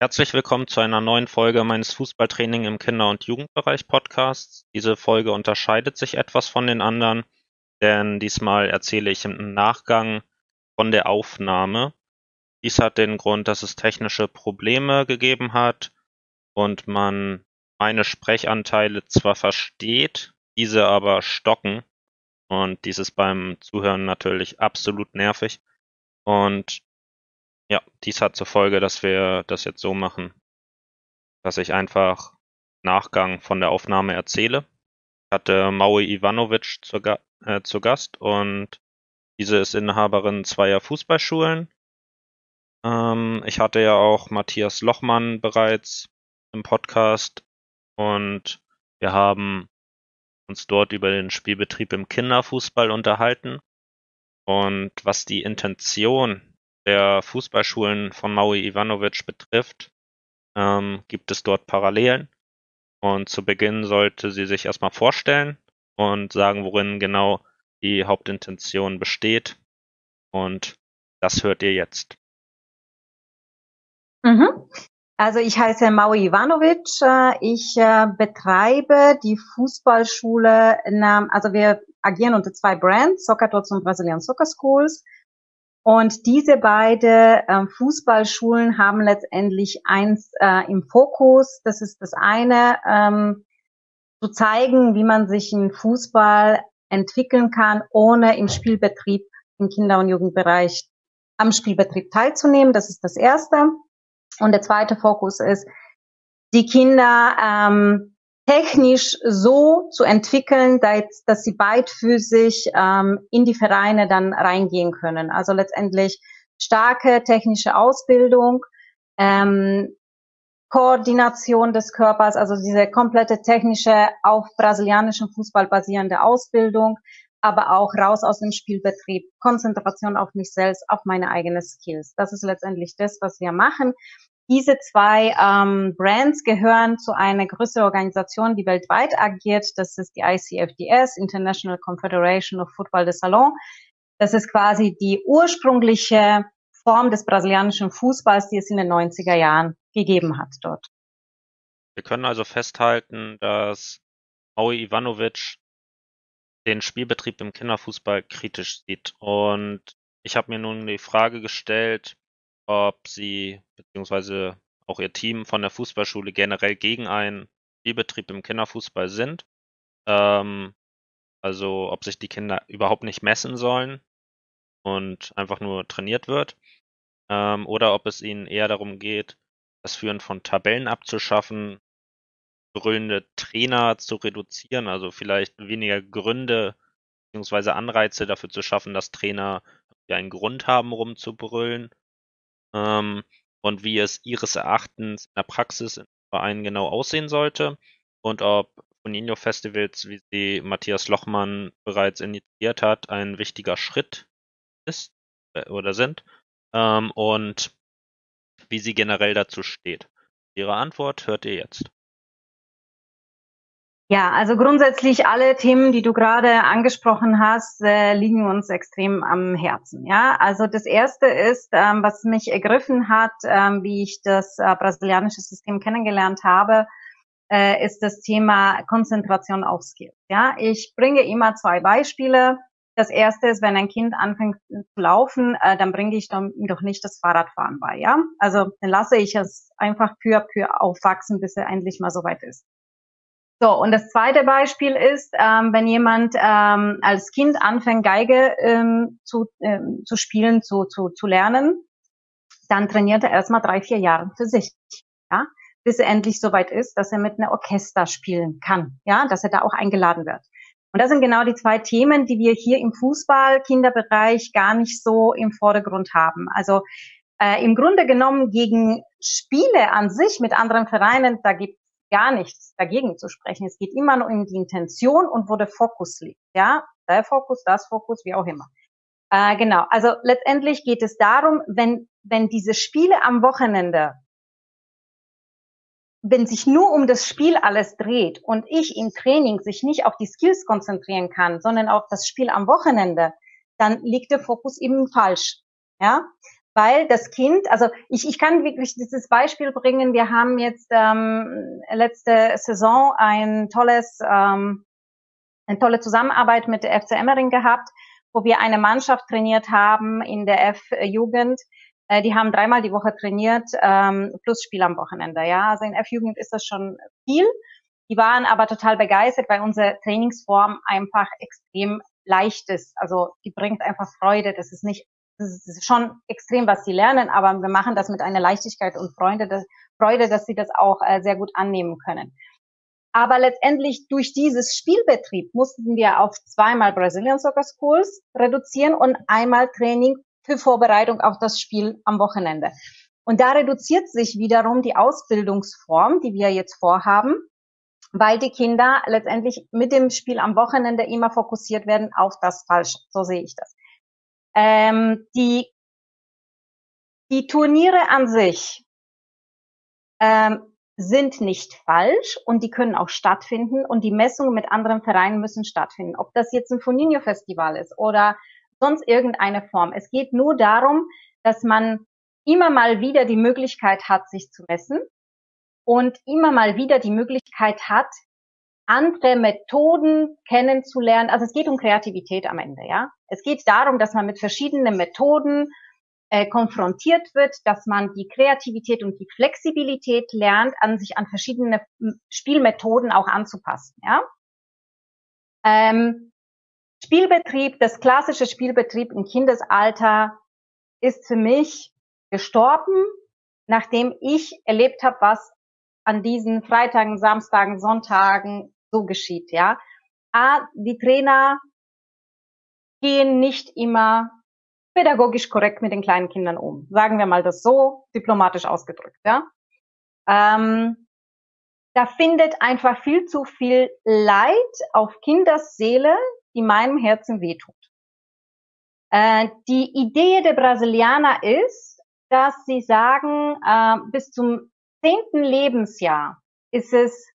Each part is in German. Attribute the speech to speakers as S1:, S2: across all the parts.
S1: Herzlich willkommen zu einer neuen Folge meines Fußballtraining im Kinder- und Jugendbereich Podcasts. Diese Folge unterscheidet sich etwas von den anderen, denn diesmal erzähle ich im Nachgang von der Aufnahme. Dies hat den Grund, dass es technische Probleme gegeben hat und man meine Sprechanteile zwar versteht, diese aber stocken. Und dies ist beim Zuhören natürlich absolut nervig. Und ja, dies hat zur Folge, dass wir das jetzt so machen, dass ich einfach Nachgang von der Aufnahme erzähle. Ich hatte Maui Ivanovic zu, äh, zu Gast und diese ist Inhaberin zweier Fußballschulen. Ähm, ich hatte ja auch Matthias Lochmann bereits im Podcast und wir haben uns dort über den Spielbetrieb im Kinderfußball unterhalten und was die Intention der Fußballschulen von Maui Ivanovic betrifft, ähm, gibt es dort Parallelen. Und zu Beginn sollte sie sich erstmal vorstellen und sagen, worin genau die Hauptintention besteht. Und das hört ihr jetzt.
S2: Mhm. Also ich heiße Maui Ivanovic. Äh, ich äh, betreibe die Fußballschule, also wir agieren unter zwei Brands, Soccer Tots und Brazilian Soccer Schools. Und diese beiden äh, Fußballschulen haben letztendlich eins äh, im Fokus. Das ist das eine, ähm, zu zeigen, wie man sich im Fußball entwickeln kann, ohne im Spielbetrieb im Kinder- und Jugendbereich am Spielbetrieb teilzunehmen. Das ist das erste. Und der zweite Fokus ist, die Kinder ähm, technisch so zu entwickeln, dass, dass sie beidfüßig ähm, in die Vereine dann reingehen können. Also letztendlich starke technische Ausbildung, ähm, Koordination des Körpers, also diese komplette technische, auf brasilianischen Fußball basierende Ausbildung, aber auch raus aus dem Spielbetrieb, Konzentration auf mich selbst, auf meine eigenen Skills. Das ist letztendlich das, was wir machen. Diese zwei ähm, Brands gehören zu einer größeren Organisation, die weltweit agiert. Das ist die ICFDS, International Confederation of Football de Salon. Das ist quasi die ursprüngliche Form des brasilianischen Fußballs, die es in den 90er Jahren gegeben hat dort.
S1: Wir können also festhalten, dass Maui Ivanovic den Spielbetrieb im Kinderfußball kritisch sieht. Und ich habe mir nun die Frage gestellt, ob sie beziehungsweise auch ihr Team von der Fußballschule generell gegen einen Spielbetrieb im Kinderfußball sind. Ähm, also ob sich die Kinder überhaupt nicht messen sollen und einfach nur trainiert wird. Ähm, oder ob es ihnen eher darum geht, das Führen von Tabellen abzuschaffen, brüllende Trainer zu reduzieren, also vielleicht weniger Gründe beziehungsweise Anreize dafür zu schaffen, dass Trainer einen Grund haben, rumzubrüllen ähm, und wie es ihres Erachtens in der Praxis im Verein genau aussehen sollte und ob Bonino Festivals, wie sie Matthias Lochmann bereits initiiert hat, ein wichtiger Schritt ist äh, oder sind ähm, und wie sie generell dazu steht. Ihre Antwort hört ihr jetzt.
S2: Ja, also grundsätzlich alle Themen, die du gerade angesprochen hast, äh, liegen uns extrem am Herzen. Ja, also das erste ist, ähm, was mich ergriffen hat, ähm, wie ich das äh, brasilianische System kennengelernt habe, äh, ist das Thema Konzentration auf Skills. Ja, ich bringe immer zwei Beispiele. Das erste ist, wenn ein Kind anfängt zu laufen, äh, dann bringe ich ihm doch nicht das Fahrradfahren bei. Ja, also dann lasse ich es einfach für für aufwachsen, bis er endlich mal soweit ist. So, und das zweite Beispiel ist, ähm, wenn jemand ähm, als Kind anfängt, Geige ähm, zu, ähm, zu spielen, zu, zu, zu lernen, dann trainiert er erstmal drei, vier Jahre für sich, ja, bis er endlich soweit ist, dass er mit einer Orchester spielen kann, ja, dass er da auch eingeladen wird. Und das sind genau die zwei Themen, die wir hier im Fußball-Kinderbereich gar nicht so im Vordergrund haben. Also äh, im Grunde genommen gegen Spiele an sich mit anderen Vereinen, da gibt gar nichts dagegen zu sprechen. Es geht immer nur um die Intention und wo der Fokus liegt. Ja, der Fokus, das Fokus, wie auch immer. Äh, genau. Also letztendlich geht es darum, wenn wenn diese Spiele am Wochenende, wenn sich nur um das Spiel alles dreht und ich im Training sich nicht auf die Skills konzentrieren kann, sondern auf das Spiel am Wochenende, dann liegt der Fokus eben falsch. Ja, weil das Kind, also ich, ich kann wirklich dieses Beispiel bringen. Wir haben jetzt ähm, letzte Saison ein tolles, ähm, eine tolle Zusammenarbeit mit der FC Emmering gehabt, wo wir eine Mannschaft trainiert haben in der F-Jugend. Äh, die haben dreimal die Woche trainiert, ähm, plus Spiel am Wochenende. Ja, also in F-Jugend ist das schon viel. Die waren aber total begeistert, weil unsere Trainingsform einfach extrem leicht ist. Also die bringt einfach Freude. Das ist nicht schon extrem, was sie lernen, aber wir machen das mit einer Leichtigkeit und Freude, dass, Freude, dass sie das auch äh, sehr gut annehmen können. Aber letztendlich durch dieses Spielbetrieb mussten wir auf zweimal Brazilian Soccer Schools reduzieren und einmal Training für Vorbereitung auf das Spiel am Wochenende. Und da reduziert sich wiederum die Ausbildungsform, die wir jetzt vorhaben, weil die Kinder letztendlich mit dem Spiel am Wochenende immer fokussiert werden auf das Falsche. So sehe ich das. Ähm, die, die Turniere an sich ähm, sind nicht falsch und die können auch stattfinden und die Messungen mit anderen Vereinen müssen stattfinden. Ob das jetzt ein Foninho Festival ist oder sonst irgendeine Form. Es geht nur darum, dass man immer mal wieder die Möglichkeit hat, sich zu messen und immer mal wieder die Möglichkeit hat, andere Methoden kennenzulernen. Also es geht um Kreativität am Ende, ja. Es geht darum, dass man mit verschiedenen Methoden äh, konfrontiert wird, dass man die Kreativität und die Flexibilität lernt, an sich an verschiedene Spielmethoden auch anzupassen, ja. Ähm, Spielbetrieb, das klassische Spielbetrieb im Kindesalter ist für mich gestorben, nachdem ich erlebt habe, was an diesen Freitagen, Samstagen, Sonntagen so geschieht, ja. A, die Trainer gehen nicht immer pädagogisch korrekt mit den kleinen Kindern um. Sagen wir mal das so diplomatisch ausgedrückt, ja. Ähm, da findet einfach viel zu viel Leid auf Kinders Seele, die meinem Herzen wehtut. Äh, die Idee der Brasilianer ist, dass sie sagen, äh, bis zum zehnten Lebensjahr ist es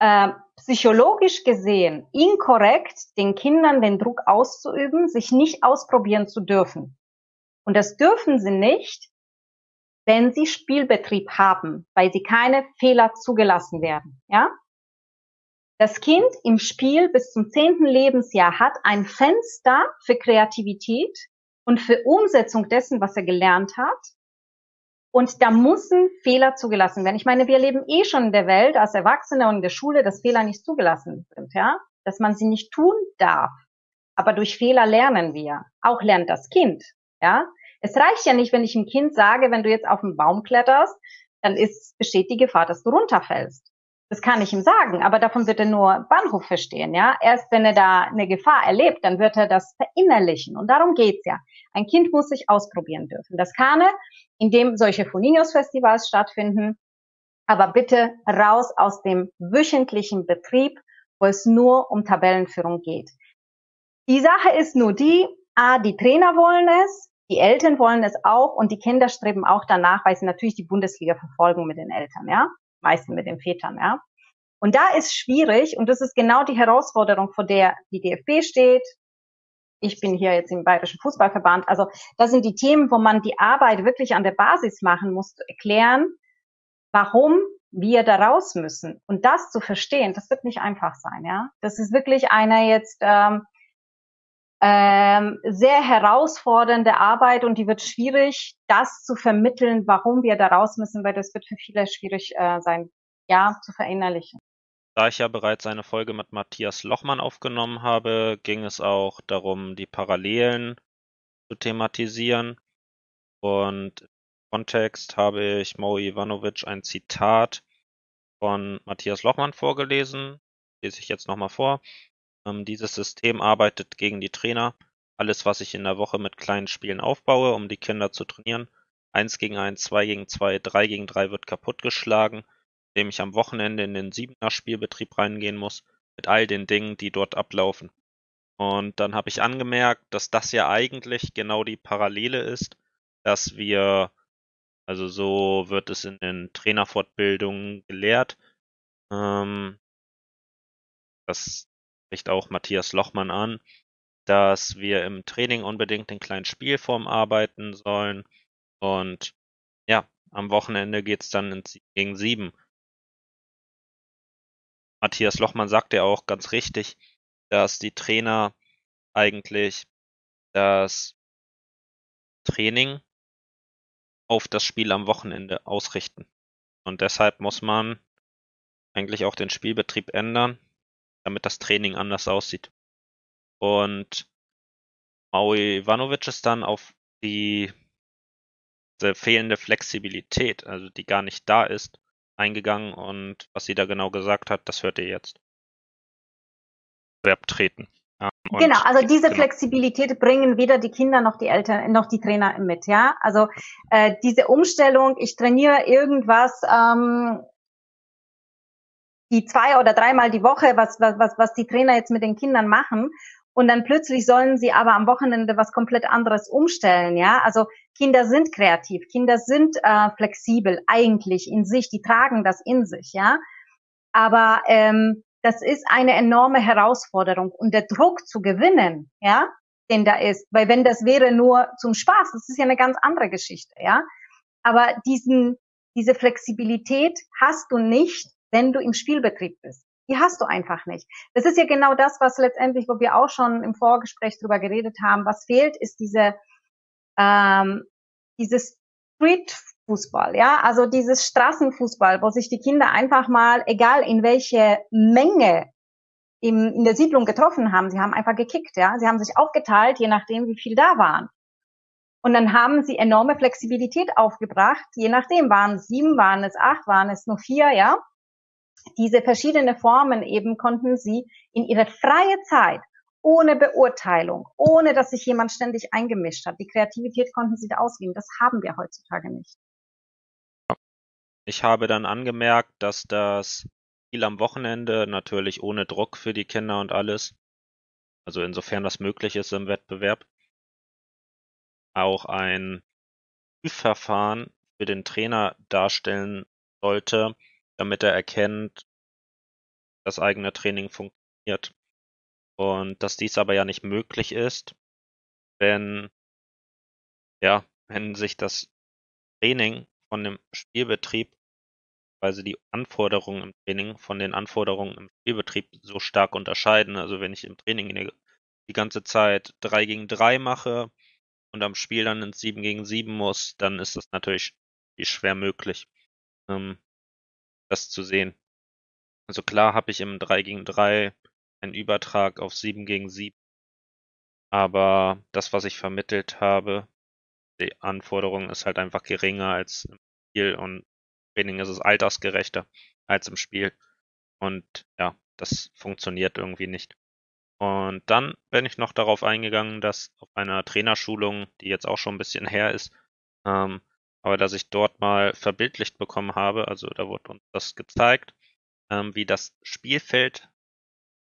S2: äh, psychologisch gesehen inkorrekt, den Kindern den Druck auszuüben, sich nicht ausprobieren zu dürfen. Und das dürfen sie nicht, wenn sie Spielbetrieb haben, weil sie keine Fehler zugelassen werden. Ja? Das Kind im Spiel bis zum zehnten Lebensjahr hat ein Fenster für Kreativität und für Umsetzung dessen, was er gelernt hat. Und da müssen Fehler zugelassen werden. Ich meine, wir leben eh schon in der Welt als Erwachsene und in der Schule, dass Fehler nicht zugelassen sind, ja, dass man sie nicht tun darf. Aber durch Fehler lernen wir. Auch lernt das Kind, ja. Es reicht ja nicht, wenn ich einem Kind sage, wenn du jetzt auf den Baum kletterst, dann ist, besteht die Gefahr, dass du runterfällst. Das kann ich ihm sagen, aber davon wird er nur Bahnhof verstehen, ja. Erst wenn er da eine Gefahr erlebt, dann wird er das verinnerlichen. Und darum geht's ja. Ein Kind muss sich ausprobieren dürfen. Das kann er, indem solche Foninos-Festivals stattfinden. Aber bitte raus aus dem wöchentlichen Betrieb, wo es nur um Tabellenführung geht. Die Sache ist nur die, A, die Trainer wollen es, die Eltern wollen es auch und die Kinder streben auch danach, weil sie natürlich die Bundesliga verfolgen mit den Eltern, ja meistens mit den Vätern, ja. Und da ist schwierig und das ist genau die Herausforderung, vor der die DFB steht. Ich bin hier jetzt im Bayerischen Fußballverband. Also das sind die Themen, wo man die Arbeit wirklich an der Basis machen muss, zu erklären, warum wir da raus müssen. Und das zu verstehen, das wird nicht einfach sein, ja. Das ist wirklich eine jetzt ähm, ähm, sehr herausfordernde Arbeit und die wird schwierig, das zu vermitteln, warum wir da raus müssen, weil das wird für viele schwierig äh, sein, ja, zu verinnerlichen.
S1: Da ich ja bereits eine Folge mit Matthias Lochmann aufgenommen habe, ging es auch darum, die Parallelen zu thematisieren. Und im Kontext habe ich Mo Ivanovic ein Zitat von Matthias Lochmann vorgelesen. Lese ich jetzt nochmal vor. Ähm, dieses System arbeitet gegen die Trainer. Alles, was ich in der Woche mit kleinen Spielen aufbaue, um die Kinder zu trainieren. Eins gegen eins, zwei gegen zwei, drei gegen drei wird kaputtgeschlagen, indem ich am Wochenende in den siebener Spielbetrieb reingehen muss, mit all den Dingen, die dort ablaufen. Und dann habe ich angemerkt, dass das ja eigentlich genau die Parallele ist, dass wir, also so wird es in den Trainerfortbildungen gelehrt, ähm, dass spricht auch Matthias Lochmann an, dass wir im Training unbedingt in kleinen Spielform arbeiten sollen. Und ja, am Wochenende geht's dann in, gegen sieben. Matthias Lochmann sagt ja auch ganz richtig, dass die Trainer eigentlich das Training auf das Spiel am Wochenende ausrichten. Und deshalb muss man eigentlich auch den Spielbetrieb ändern, damit das Training anders aussieht. Und Maui Ivanovic ist dann auf die fehlende Flexibilität, also die gar nicht da ist, eingegangen und was sie da genau gesagt hat, das hört ihr jetzt. Verb treten.
S2: Ja, genau, also diese genau. Flexibilität bringen weder die Kinder noch die Eltern noch die Trainer mit, ja. Also äh, diese Umstellung, ich trainiere irgendwas ähm, die zwei oder dreimal die Woche, was, was, was die Trainer jetzt mit den Kindern machen und dann plötzlich sollen sie aber am Wochenende was komplett anderes umstellen, ja. Also Kinder sind kreativ, Kinder sind äh, flexibel eigentlich in sich, die tragen das in sich, ja. Aber ähm, das ist eine enorme Herausforderung und der Druck zu gewinnen, ja, den da ist, weil wenn das wäre nur zum Spaß, das ist ja eine ganz andere Geschichte, ja. Aber diesen, diese Flexibilität hast du nicht, wenn du im Spielbetrieb bist. Die hast du einfach nicht. Das ist ja genau das, was letztendlich, wo wir auch schon im Vorgespräch drüber geredet haben, was fehlt, ist diese, ähm, dieses Street-Fußball, ja, also dieses Straßenfußball, wo sich die Kinder einfach mal, egal in welche Menge im, in der Siedlung getroffen haben, sie haben einfach gekickt, ja, sie haben sich aufgeteilt, je nachdem, wie viel da waren. Und dann haben sie enorme Flexibilität aufgebracht, je nachdem, waren es sieben, waren es acht, waren es nur vier, ja diese verschiedenen Formen eben konnten sie in ihrer freie Zeit ohne Beurteilung, ohne dass sich jemand ständig eingemischt hat. Die Kreativität konnten sie da ausleben. Das haben wir heutzutage nicht.
S1: Ich habe dann angemerkt, dass das Spiel am Wochenende natürlich ohne Druck für die Kinder und alles, also insofern das möglich ist im Wettbewerb, auch ein Prüfverfahren für den Trainer darstellen sollte, damit er erkennt, das eigene Training funktioniert. Und dass dies aber ja nicht möglich ist, wenn, ja, wenn sich das Training von dem Spielbetrieb, also die Anforderungen im Training von den Anforderungen im Spielbetrieb so stark unterscheiden. Also wenn ich im Training die ganze Zeit drei gegen drei mache und am Spiel dann ins sieben gegen sieben muss, dann ist das natürlich schwer möglich. Ähm, das zu sehen. Also klar habe ich im 3 gegen 3 einen Übertrag auf 7 gegen 7. Aber das, was ich vermittelt habe, die Anforderung ist halt einfach geringer als im Spiel und Training ist es altersgerechter als im Spiel. Und ja, das funktioniert irgendwie nicht. Und dann bin ich noch darauf eingegangen, dass auf einer Trainerschulung, die jetzt auch schon ein bisschen her ist, ähm, aber dass ich dort mal verbildlicht bekommen habe, also da wurde uns das gezeigt, ähm, wie das Spielfeld,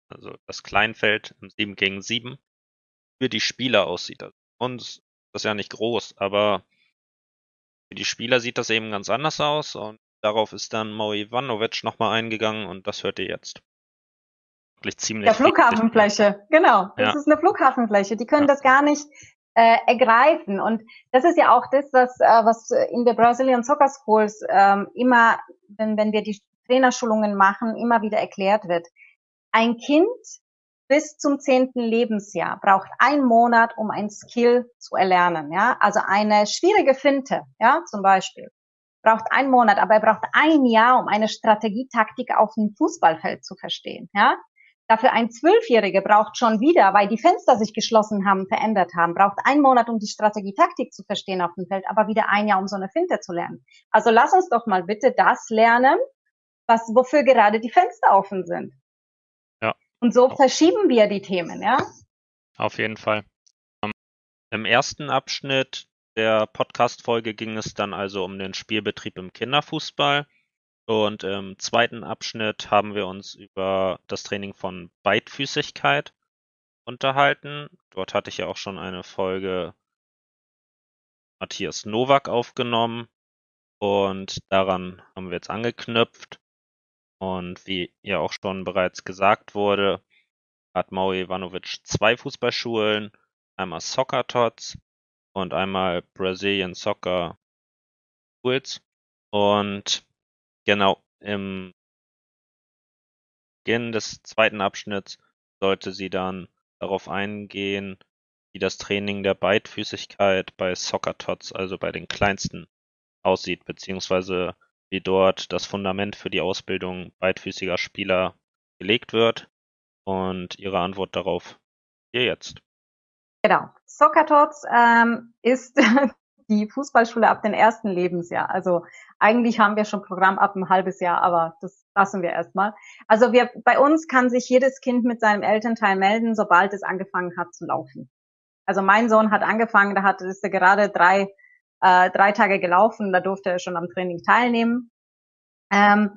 S1: also das Kleinfeld im 7 gegen 7 für die Spieler aussieht. Also uns das ist ja nicht groß, aber für die Spieler sieht das eben ganz anders aus und darauf ist dann Mo Ivanovic nochmal eingegangen und das hört ihr jetzt.
S2: Wirklich ziemlich. Der Flughafenfläche, genau. Das ja. ist eine Flughafenfläche. Die können ja. das gar nicht äh, ergreifen. Und das ist ja auch das, was, äh, was in der Brazilian Soccer Schools ähm, immer, wenn, wenn wir die Trainerschulungen machen, immer wieder erklärt wird. Ein Kind bis zum zehnten Lebensjahr braucht ein Monat, um ein Skill zu erlernen. Ja, also eine schwierige Finte, ja, zum Beispiel, braucht ein Monat, aber er braucht ein Jahr, um eine Strategietaktik auf dem Fußballfeld zu verstehen. Ja, Dafür ein Zwölfjähriger braucht schon wieder, weil die Fenster sich geschlossen haben, verändert haben, braucht einen Monat, um die Strategietaktik zu verstehen auf dem Feld, aber wieder ein Jahr, um so eine Finte zu lernen. Also lass uns doch mal bitte das lernen, was, wofür gerade die Fenster offen sind. Ja. Und so verschieben wir die Themen, ja?
S1: Auf jeden Fall. Um, Im ersten Abschnitt der Podcast-Folge ging es dann also um den Spielbetrieb im Kinderfußball. Und im zweiten Abschnitt haben wir uns über das Training von Beidfüßigkeit unterhalten. Dort hatte ich ja auch schon eine Folge Matthias Nowak aufgenommen und daran haben wir jetzt angeknüpft. Und wie ja auch schon bereits gesagt wurde, hat Maui Ivanovic zwei Fußballschulen, einmal Soccer Tots und einmal Brazilian Soccer Schools. Und genau im Beginn des zweiten Abschnitts sollte sie dann darauf eingehen, wie das Training der Beidfüßigkeit bei Soccer Tots, also bei den kleinsten, aussieht, beziehungsweise wie dort das Fundament für die Ausbildung beidfüßiger Spieler gelegt wird. Und Ihre Antwort darauf hier jetzt.
S2: Genau. Soccer Tots ähm, ist die Fußballschule ab dem ersten Lebensjahr. Also eigentlich haben wir schon Programm ab ein halbes Jahr, aber das lassen wir erstmal. Also wir, bei uns kann sich jedes Kind mit seinem Elternteil melden, sobald es angefangen hat zu laufen. Also mein Sohn hat angefangen, da hat ist er gerade drei, äh, drei Tage gelaufen, da durfte er schon am Training teilnehmen. Ähm,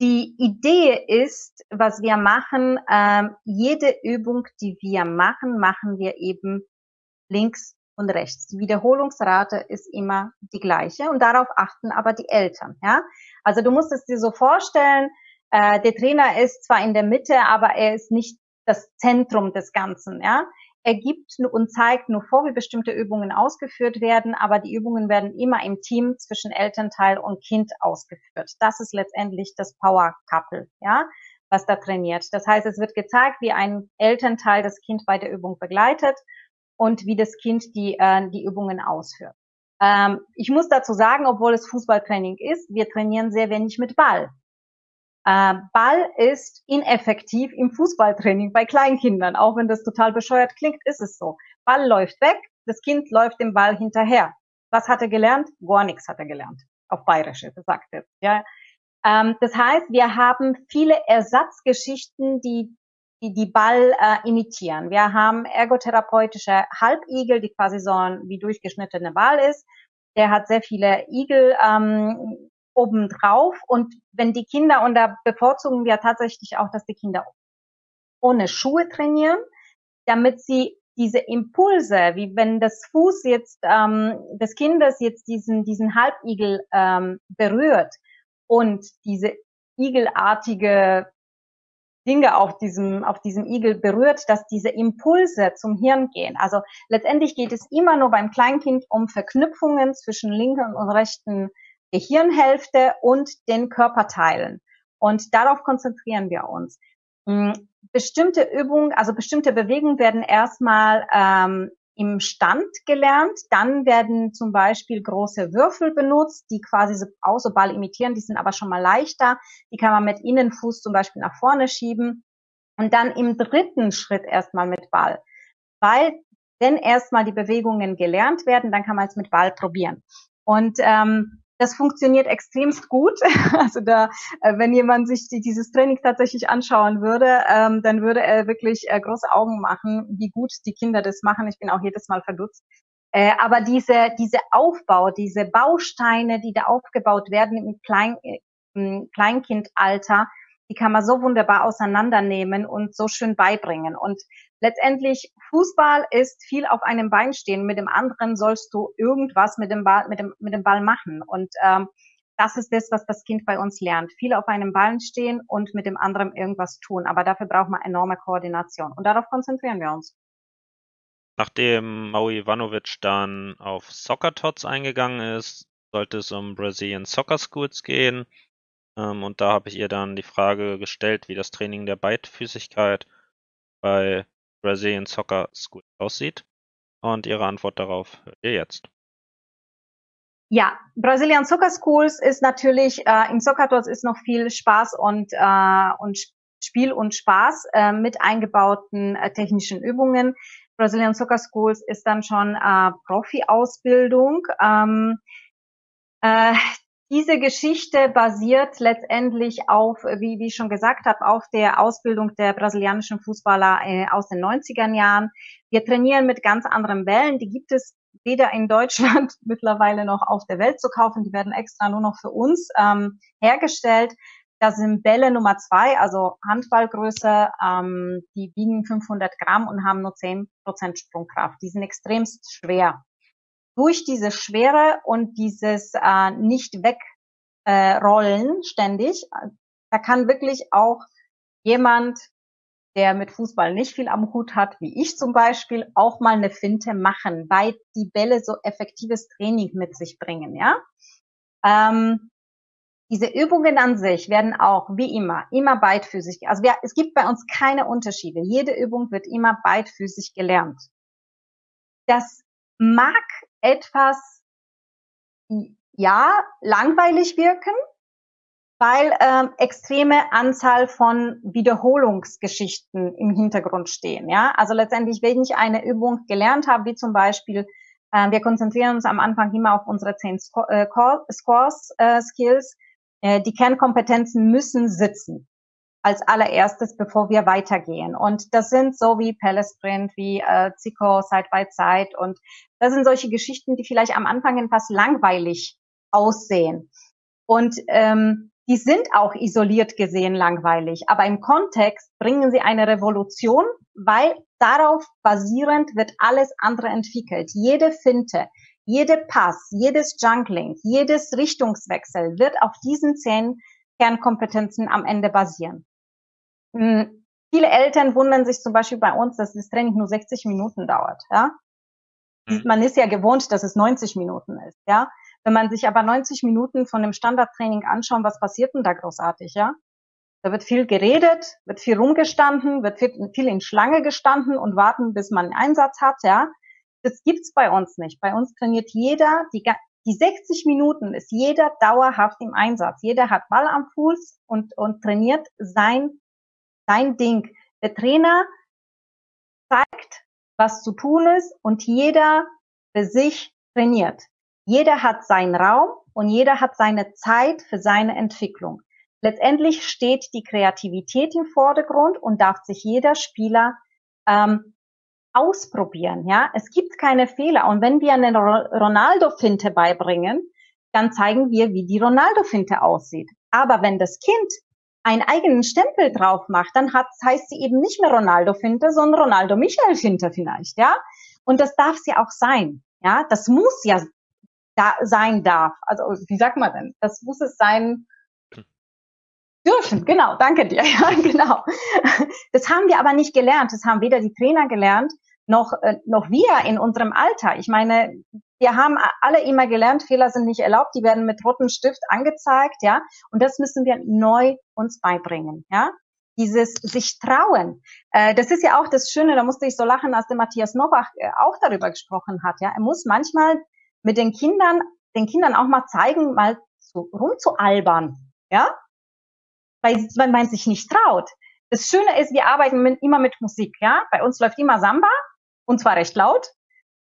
S2: die Idee ist, was wir machen, ähm, jede Übung, die wir machen, machen wir eben links und rechts. Die Wiederholungsrate ist immer die gleiche und darauf achten aber die Eltern. Ja? Also du musst es dir so vorstellen, äh, der Trainer ist zwar in der Mitte, aber er ist nicht das Zentrum des Ganzen. Ja? Er gibt und zeigt nur vor, wie bestimmte Übungen ausgeführt werden, aber die Übungen werden immer im Team zwischen Elternteil und Kind ausgeführt. Das ist letztendlich das Power Couple, ja, was da trainiert. Das heißt, es wird gezeigt, wie ein Elternteil das Kind bei der Übung begleitet und wie das Kind die, äh, die Übungen ausführt. Ähm, ich muss dazu sagen, obwohl es Fußballtraining ist, wir trainieren sehr wenig mit Ball. Äh, Ball ist ineffektiv im Fußballtraining bei Kleinkindern. Auch wenn das total bescheuert klingt, ist es so. Ball läuft weg, das Kind läuft dem Ball hinterher. Was hat er gelernt? Gar nichts hat er gelernt. Auf Bayerische gesagt jetzt. Ja. Ähm, das heißt, wir haben viele Ersatzgeschichten, die die, die Ball äh, imitieren. Wir haben ergotherapeutische Halbigel, die quasi so ein wie durchgeschnittene Ball ist. Der hat sehr viele Igel ähm, obendrauf. Und wenn die Kinder, und da bevorzugen wir tatsächlich auch, dass die Kinder ohne Schuhe trainieren, damit sie diese Impulse, wie wenn das Fuß jetzt ähm, des Kindes jetzt diesen diesen Halbigel ähm, berührt und diese igelartige Dinge auf diesem, auf diesem Igel berührt, dass diese Impulse zum Hirn gehen. Also letztendlich geht es immer nur beim Kleinkind um Verknüpfungen zwischen linken und rechten Gehirnhälfte und den Körperteilen. Und darauf konzentrieren wir uns. Hm, bestimmte Übungen, also bestimmte Bewegungen werden erstmal ähm, im Stand gelernt. Dann werden zum Beispiel große Würfel benutzt, die quasi so Ausoball imitieren. Die sind aber schon mal leichter. Die kann man mit Innenfuß zum Beispiel nach vorne schieben. Und dann im dritten Schritt erstmal mit Ball. Weil wenn erstmal die Bewegungen gelernt werden, dann kann man es mit Ball probieren. Und ähm, das funktioniert extremst gut. Also da, äh, wenn jemand sich die, dieses Training tatsächlich anschauen würde, ähm, dann würde er wirklich äh, große Augen machen, wie gut die Kinder das machen. Ich bin auch jedes Mal verdutzt. Äh, aber diese, diese Aufbau, diese Bausteine, die da aufgebaut werden im, Klein, im Kleinkindalter, die kann man so wunderbar auseinandernehmen und so schön beibringen. Und letztendlich Fußball ist viel auf einem Bein stehen. Mit dem anderen sollst du irgendwas mit dem Ball, mit dem, mit dem Ball machen. Und ähm, das ist das, was das Kind bei uns lernt. Viel auf einem Bein stehen und mit dem anderen irgendwas tun. Aber dafür braucht man enorme Koordination. Und darauf konzentrieren wir uns.
S1: Nachdem Maui Ivanovic dann auf Soccer Tots eingegangen ist, sollte es um Brazilian Soccer Schools gehen. Ähm, und da habe ich ihr dann die Frage gestellt, wie das Training der Beidfüßigkeit bei Brazilian Soccer School aussieht. Und ihre Antwort darauf hört ihr jetzt.
S2: Ja, Brazilian Soccer Schools ist natürlich, äh, im Soccer dort ist noch viel Spaß und, äh, und Spiel und Spaß äh, mit eingebauten äh, technischen Übungen. Brazilian Soccer Schools ist dann schon äh, Profi-Ausbildung. Ähm, äh, diese Geschichte basiert letztendlich auf, wie, wie ich schon gesagt habe, auf der Ausbildung der brasilianischen Fußballer äh, aus den 90er Jahren. Wir trainieren mit ganz anderen Bällen. Die gibt es weder in Deutschland mittlerweile noch auf der Welt zu kaufen. Die werden extra nur noch für uns ähm, hergestellt. Das sind Bälle Nummer zwei, also Handballgröße. Ähm, die wiegen 500 Gramm und haben nur 10 Prozent Sprungkraft. Die sind extremst schwer durch diese Schwere und dieses äh, nicht wegrollen äh, ständig, da kann wirklich auch jemand der mit Fußball nicht viel am Hut hat, wie ich zum Beispiel, auch mal eine Finte machen, weil die Bälle so effektives Training mit sich bringen, ja. Ähm, diese Übungen an sich werden auch, wie immer, immer beidfüßig. Also wir, es gibt bei uns keine Unterschiede. Jede Übung wird immer beidfüßig gelernt. Das mag etwas, ja, langweilig wirken, weil ähm, extreme Anzahl von Wiederholungsgeschichten im Hintergrund stehen. Ja, also letztendlich, wenn ich eine Übung gelernt habe, wie zum Beispiel, äh, wir konzentrieren uns am Anfang immer auf unsere zehn Sco äh, Scores äh, Skills. Äh, die Kernkompetenzen müssen sitzen als allererstes, bevor wir weitergehen. Und das sind so wie Pellesprint, wie äh, Zico, Side by Side. Und das sind solche Geschichten, die vielleicht am Anfang etwas langweilig aussehen. Und ähm, die sind auch isoliert gesehen langweilig, aber im Kontext bringen sie eine Revolution, weil darauf basierend wird alles andere entwickelt. Jede Finte, jede Pass, jedes Junkling, jedes Richtungswechsel wird auf diesen zehn Kernkompetenzen am Ende basieren. Hm, viele Eltern wundern sich zum Beispiel bei uns, dass das Training nur 60 Minuten dauert. Ja? Mhm. Man ist ja gewohnt, dass es 90 Minuten ist. Ja? Wenn man sich aber 90 Minuten von dem Standardtraining anschaut, was passiert denn da großartig, ja? Da wird viel geredet, wird viel rumgestanden, wird viel in Schlange gestanden und warten, bis man einen Einsatz hat, ja? Das gibt's bei uns nicht. Bei uns trainiert jeder, die, die 60 Minuten ist jeder dauerhaft im Einsatz. Jeder hat Ball am Fuß und, und trainiert sein, sein Ding. Der Trainer zeigt, was zu tun ist und jeder für sich trainiert. Jeder hat seinen Raum und jeder hat seine Zeit für seine Entwicklung. Letztendlich steht die Kreativität im Vordergrund und darf sich jeder Spieler ähm, ausprobieren. Ja, es gibt keine Fehler. Und wenn wir eine Ronaldo-Finte beibringen, dann zeigen wir, wie die Ronaldo-Finte aussieht. Aber wenn das Kind einen eigenen Stempel drauf macht, dann hat, heißt sie eben nicht mehr Ronaldo-Finte, sondern Ronaldo-Michael-Finte vielleicht, ja. Und das darf sie auch sein. Ja, das muss ja da sein darf. Also wie sagt man denn? Das muss es sein dürfen. Genau, danke dir. Ja, genau. Das haben wir aber nicht gelernt. Das haben weder die Trainer gelernt noch äh, noch wir in unserem Alter. Ich meine, wir haben alle immer gelernt, Fehler sind nicht erlaubt, die werden mit rotem Stift angezeigt, ja. Und das müssen wir neu uns beibringen, ja dieses sich trauen. Äh, das ist ja auch das Schöne, da musste ich so lachen, als der Matthias Novach äh, auch darüber gesprochen hat. Ja, er muss manchmal mit den Kindern, den Kindern auch mal zeigen, mal so rumzualbern, ja, weil, weil man sich nicht traut. Das Schöne ist, wir arbeiten mit, immer mit Musik, ja. Bei uns läuft immer Samba und zwar recht laut,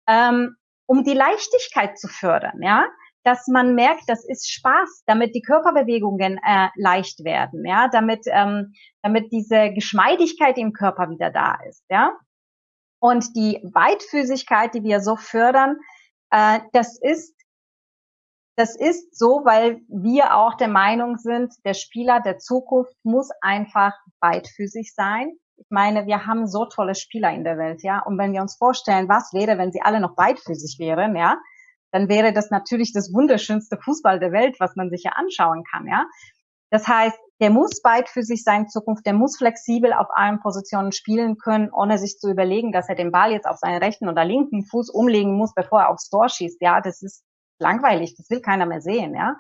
S2: ähm, um die Leichtigkeit zu fördern, ja, dass man merkt, das ist Spaß, damit die Körperbewegungen äh, leicht werden, ja, damit ähm, damit diese Geschmeidigkeit im Körper wieder da ist, ja. Und die Beidfüßigkeit, die wir so fördern, äh, das ist das ist so, weil wir auch der Meinung sind, der Spieler der Zukunft muss einfach beidfüßig sein. Ich meine, wir haben so tolle Spieler in der Welt, ja. Und wenn wir uns vorstellen, was wäre, wenn sie alle noch beidfüßig wären, ja, dann wäre das natürlich das wunderschönste Fußball der Welt, was man sich ja anschauen kann, ja. Das heißt, der muss beidfüßig sein in Zukunft, der muss flexibel auf allen Positionen spielen können, ohne sich zu überlegen, dass er den Ball jetzt auf seinen rechten oder linken Fuß umlegen muss, bevor er aufs Tor schießt. Ja, das ist langweilig, das will keiner mehr sehen, ja.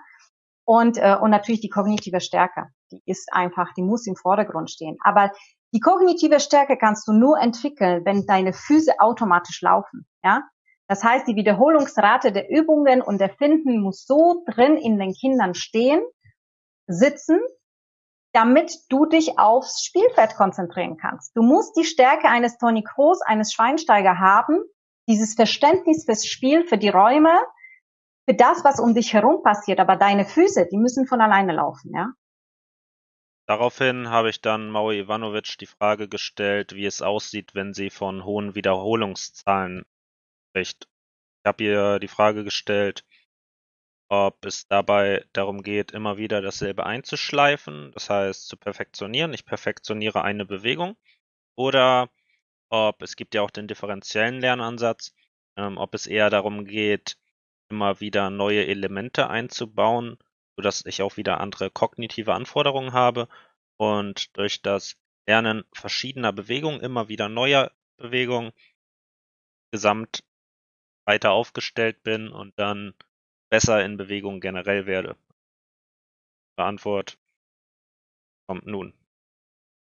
S2: Und, äh, und natürlich die kognitive Stärke, die ist einfach, die muss im Vordergrund stehen. Aber die kognitive Stärke kannst du nur entwickeln, wenn deine Füße automatisch laufen, ja. Das heißt, die Wiederholungsrate der Übungen und der Finden muss so drin in den Kindern stehen, sitzen, damit du dich aufs Spielfeld konzentrieren kannst. Du musst die Stärke eines Toni Kroos, eines Schweinsteiger haben, dieses Verständnis fürs Spiel, für die Räume, für das, was um dich herum passiert. Aber deine Füße, die müssen von alleine laufen, ja.
S1: Daraufhin habe ich dann Maui Ivanovic die Frage gestellt, wie es aussieht, wenn sie von hohen Wiederholungszahlen spricht. Ich habe ihr die Frage gestellt, ob es dabei darum geht, immer wieder dasselbe einzuschleifen, das heißt zu perfektionieren. Ich perfektioniere eine Bewegung. Oder ob es gibt ja auch den differenziellen Lernansatz, ähm, ob es eher darum geht, immer wieder neue Elemente einzubauen, sodass ich auch wieder andere kognitive Anforderungen habe und durch das Lernen verschiedener Bewegungen, immer wieder neuer Bewegungen, gesamt weiter aufgestellt bin und dann besser in Bewegung generell werde. Die Antwort kommt nun.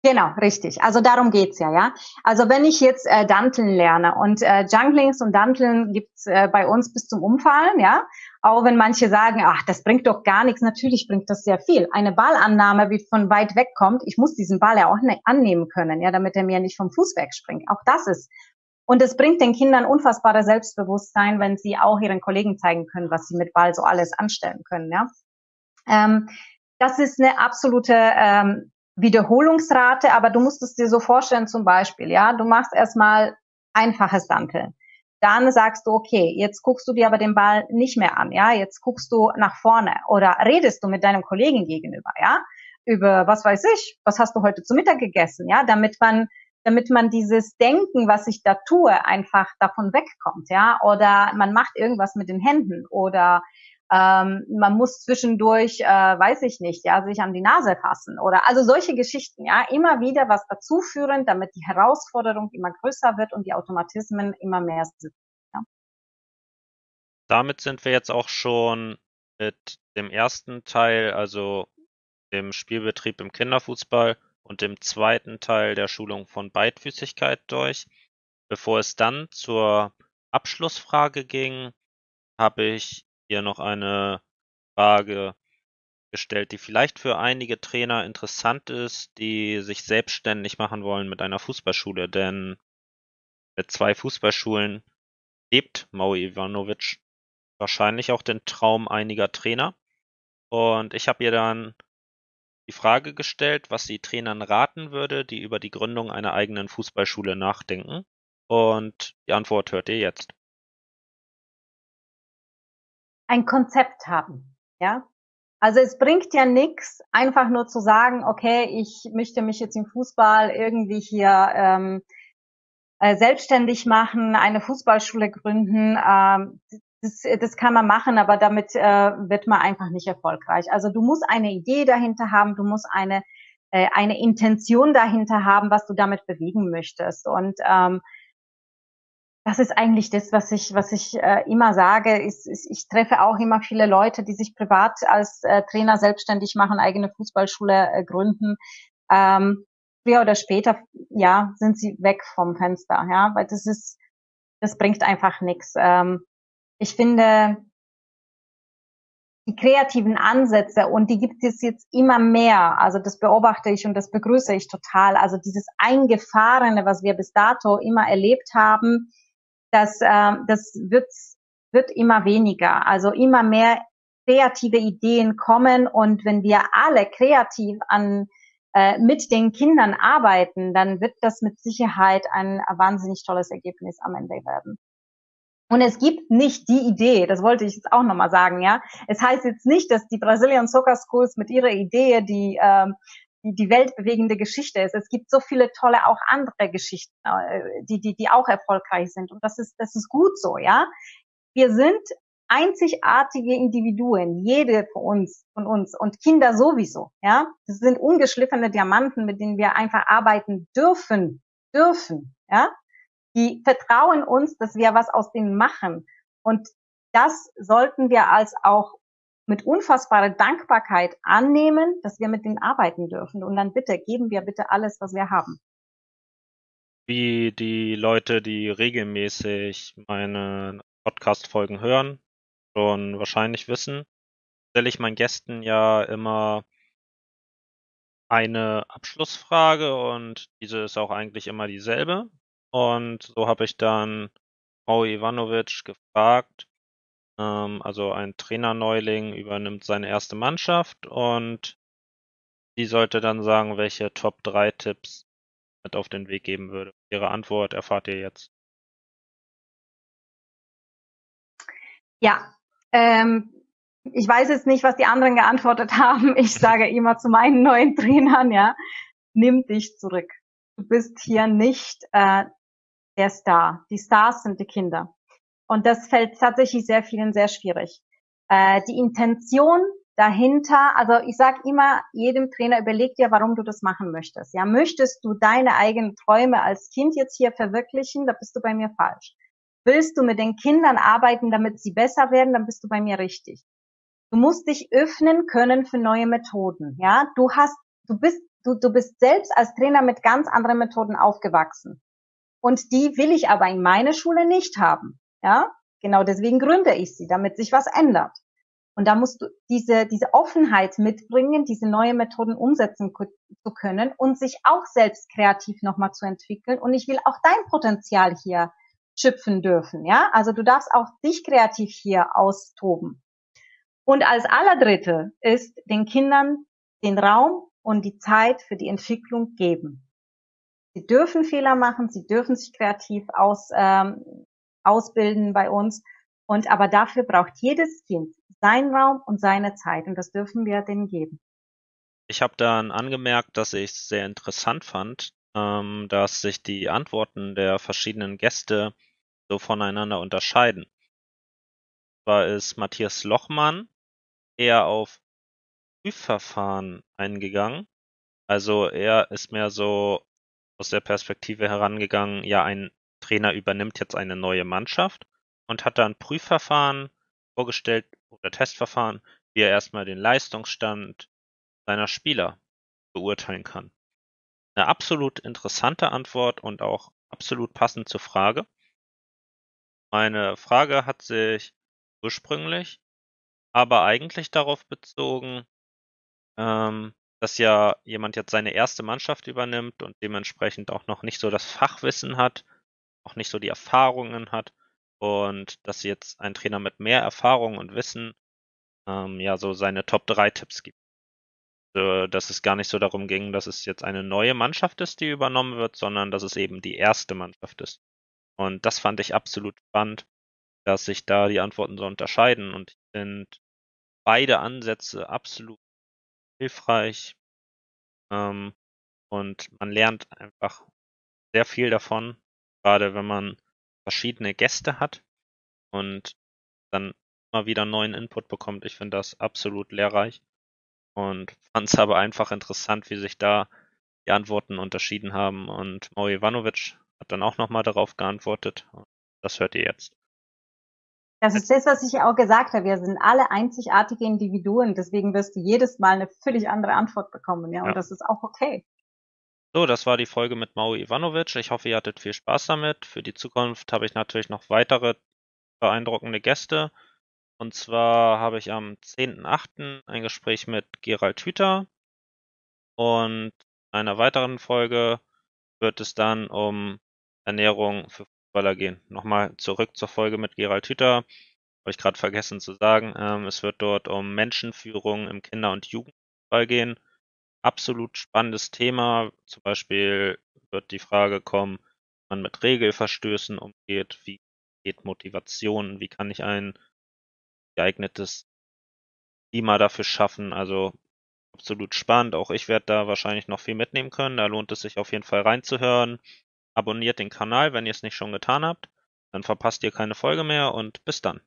S2: Genau, richtig. Also darum geht's ja, ja. Also wenn ich jetzt äh, Danteln lerne und äh, Junglings und Danteln gibt's äh, bei uns bis zum Umfallen, ja. Auch wenn manche sagen, ach, das bringt doch gar nichts. Natürlich bringt das sehr viel. Eine Ballannahme, wie von weit weg kommt, ich muss diesen Ball ja auch ne annehmen können, ja, damit er mir nicht vom Fuß wegspringt. Auch das ist und es bringt den Kindern unfassbare Selbstbewusstsein, wenn sie auch ihren Kollegen zeigen können, was sie mit Ball so alles anstellen können. Ja? Ähm, das ist eine absolute ähm, Wiederholungsrate, aber du musst es dir so vorstellen, zum Beispiel, ja, du machst erstmal einfaches Danteln. Dann sagst du, okay, jetzt guckst du dir aber den Ball nicht mehr an, ja, jetzt guckst du nach vorne oder redest du mit deinem Kollegen gegenüber, ja, über, was weiß ich, was hast du heute zu Mittag gegessen, ja, damit man damit man dieses Denken, was ich da tue, einfach davon wegkommt, ja. Oder man macht irgendwas mit den Händen oder ähm, man muss zwischendurch, äh, weiß ich nicht, ja, sich an die Nase fassen oder also solche Geschichten, ja, immer wieder was dazu führen, damit die Herausforderung immer größer wird und die Automatismen immer mehr sind. Ja.
S1: Damit sind wir jetzt auch schon mit dem ersten Teil, also dem Spielbetrieb im Kinderfußball und dem zweiten Teil der Schulung von Beidfüßigkeit durch. Bevor es dann zur Abschlussfrage ging, habe ich hier noch eine Frage gestellt, die vielleicht für einige Trainer interessant ist, die sich selbstständig machen wollen mit einer Fußballschule, denn mit zwei Fußballschulen lebt Maui Ivanovic wahrscheinlich auch den Traum einiger Trainer. Und ich habe ihr dann die Frage gestellt, was sie Trainern raten würde, die über die Gründung einer eigenen Fußballschule nachdenken. Und die Antwort hört ihr jetzt.
S2: Ein Konzept haben, ja. Also es bringt ja nichts, einfach nur zu sagen, okay, ich möchte mich jetzt im Fußball irgendwie hier ähm, äh, selbstständig machen, eine Fußballschule gründen. Ähm, das, das kann man machen, aber damit äh, wird man einfach nicht erfolgreich. Also du musst eine Idee dahinter haben, du musst eine äh, eine Intention dahinter haben, was du damit bewegen möchtest. Und ähm, das ist eigentlich das, was ich, was ich äh, immer sage. Ist, ist, ich treffe auch immer viele Leute, die sich privat als äh, Trainer selbstständig machen, eigene Fußballschule äh, gründen. Ähm, früher oder später, ja, sind sie weg vom Fenster, ja, weil das ist, das bringt einfach nichts. Ähm, ich finde, die kreativen Ansätze und die gibt es jetzt immer mehr. Also das beobachte ich und das begrüße ich total. Also dieses Eingefahrene, was wir bis dato immer erlebt haben, das, äh, das wird, wird immer weniger. Also immer mehr kreative Ideen kommen und wenn wir alle kreativ an äh, mit den Kindern arbeiten, dann wird das mit Sicherheit ein wahnsinnig tolles Ergebnis am Ende werden. Und es gibt nicht die Idee, das wollte ich jetzt auch nochmal sagen, ja. Es heißt jetzt nicht, dass die Brazilian Soccer Schools mit ihrer Idee die, ähm, die, die weltbewegende Geschichte ist. Es gibt so viele tolle auch andere Geschichten, äh, die, die, die auch erfolgreich sind. Und das ist, das ist gut so, ja. Wir sind einzigartige Individuen, jede von uns, von uns und Kinder sowieso, ja. Das sind ungeschliffene Diamanten, mit denen wir einfach arbeiten dürfen, dürfen, ja die vertrauen uns, dass wir was aus denen machen. Und das sollten wir als auch mit unfassbarer Dankbarkeit annehmen, dass wir mit denen arbeiten dürfen. Und dann bitte, geben wir bitte alles, was wir haben.
S1: Wie die Leute, die regelmäßig meine Podcast-Folgen hören, schon wahrscheinlich wissen, stelle ich meinen Gästen ja immer eine Abschlussfrage und diese ist auch eigentlich immer dieselbe. Und so habe ich dann Frau Ivanovic gefragt. Ähm, also ein Trainerneuling übernimmt seine erste Mannschaft und die sollte dann sagen, welche Top 3 Tipps mit auf den Weg geben würde. Ihre Antwort erfahrt ihr jetzt.
S2: Ja, ähm, ich weiß jetzt nicht, was die anderen geantwortet haben. Ich sage immer zu meinen neuen Trainern, ja, nimm dich zurück. Du bist hier nicht äh, der Star. Die Stars sind die Kinder. Und das fällt tatsächlich sehr vielen sehr schwierig. Äh, die Intention dahinter, also ich sage immer jedem Trainer, überleg dir, warum du das machen möchtest. Ja, möchtest du deine eigenen Träume als Kind jetzt hier verwirklichen, da bist du bei mir falsch. Willst du mit den Kindern arbeiten, damit sie besser werden, dann bist du bei mir richtig. Du musst dich öffnen können für neue Methoden. Ja, du hast, du bist, du, du bist selbst als Trainer mit ganz anderen Methoden aufgewachsen. Und die will ich aber in meiner Schule nicht haben. Ja, genau deswegen gründe ich sie, damit sich was ändert. Und da musst du diese, diese Offenheit mitbringen, diese neue Methoden umsetzen zu können und sich auch selbst kreativ nochmal zu entwickeln. Und ich will auch dein Potenzial hier schöpfen dürfen, ja? Also du darfst auch dich kreativ hier austoben. Und als allerdritte ist den Kindern den Raum und die Zeit für die Entwicklung geben. Sie dürfen Fehler machen, sie dürfen sich kreativ aus, ähm, ausbilden bei uns. Und aber dafür braucht jedes Kind seinen Raum und seine Zeit und das dürfen wir denen geben.
S1: Ich habe dann angemerkt, dass ich es sehr interessant fand, ähm, dass sich die Antworten der verschiedenen Gäste so voneinander unterscheiden. Zwar ist Matthias Lochmann eher auf Prüfverfahren eingegangen. Also er ist mehr so aus der Perspektive herangegangen, ja, ein Trainer übernimmt jetzt eine neue Mannschaft und hat dann Prüfverfahren vorgestellt oder Testverfahren, wie er erstmal den Leistungsstand seiner Spieler beurteilen kann. Eine absolut interessante Antwort und auch absolut passend zur Frage. Meine Frage hat sich ursprünglich aber eigentlich darauf bezogen, ähm, dass ja jemand jetzt seine erste Mannschaft übernimmt und dementsprechend auch noch nicht so das Fachwissen hat, auch nicht so die Erfahrungen hat und dass jetzt ein Trainer mit mehr Erfahrung und Wissen ähm, ja so seine Top 3 Tipps gibt. Also, dass es gar nicht so darum ging, dass es jetzt eine neue Mannschaft ist, die übernommen wird, sondern dass es eben die erste Mannschaft ist. Und das fand ich absolut spannend, dass sich da die Antworten so unterscheiden. Und ich finde beide Ansätze absolut hilfreich. Ähm, und man lernt einfach sehr viel davon, gerade wenn man verschiedene Gäste hat und dann immer wieder neuen Input bekommt. Ich finde das absolut lehrreich und fand es aber einfach interessant, wie sich da die Antworten unterschieden haben. Und Mo Ivanovic hat dann auch nochmal darauf geantwortet. Das hört ihr jetzt.
S2: Das ist das, was ich auch gesagt habe. Wir sind alle einzigartige Individuen, deswegen wirst du jedes Mal eine völlig andere Antwort bekommen, ja. Und ja. das ist auch okay.
S1: So, das war die Folge mit Maui Ivanovic. Ich hoffe, ihr hattet viel Spaß damit. Für die Zukunft habe ich natürlich noch weitere beeindruckende Gäste. Und zwar habe ich am 10.8. ein Gespräch mit Gerald Hüther. Und in einer weiteren Folge wird es dann um Ernährung für Fußballer gehen. Nochmal zurück zur Folge mit Gerald Hüther. Habe ich gerade vergessen zu sagen. Ähm, es wird dort um Menschenführung im Kinder- und Jugendfußball gehen absolut spannendes Thema. Zum Beispiel wird die Frage kommen, wie man mit Regelverstößen umgeht, wie geht Motivation, wie kann ich ein geeignetes Klima dafür schaffen. Also absolut spannend. Auch ich werde da wahrscheinlich noch viel mitnehmen können. Da lohnt es sich auf jeden Fall reinzuhören. Abonniert den Kanal, wenn ihr es nicht schon getan habt. Dann verpasst ihr keine Folge mehr und bis dann.